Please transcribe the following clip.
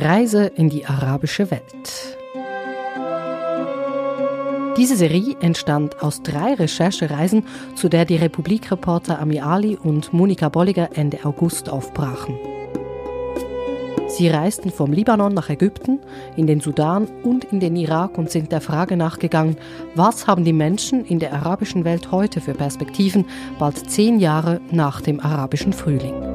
Reise in die arabische Welt. Diese Serie entstand aus drei Recherchereisen, zu der die Republikreporter Ami Ali und Monika Bolliger Ende August aufbrachen. Sie reisten vom Libanon nach Ägypten, in den Sudan und in den Irak und sind der Frage nachgegangen, was haben die Menschen in der arabischen Welt heute für Perspektiven, bald zehn Jahre nach dem arabischen Frühling.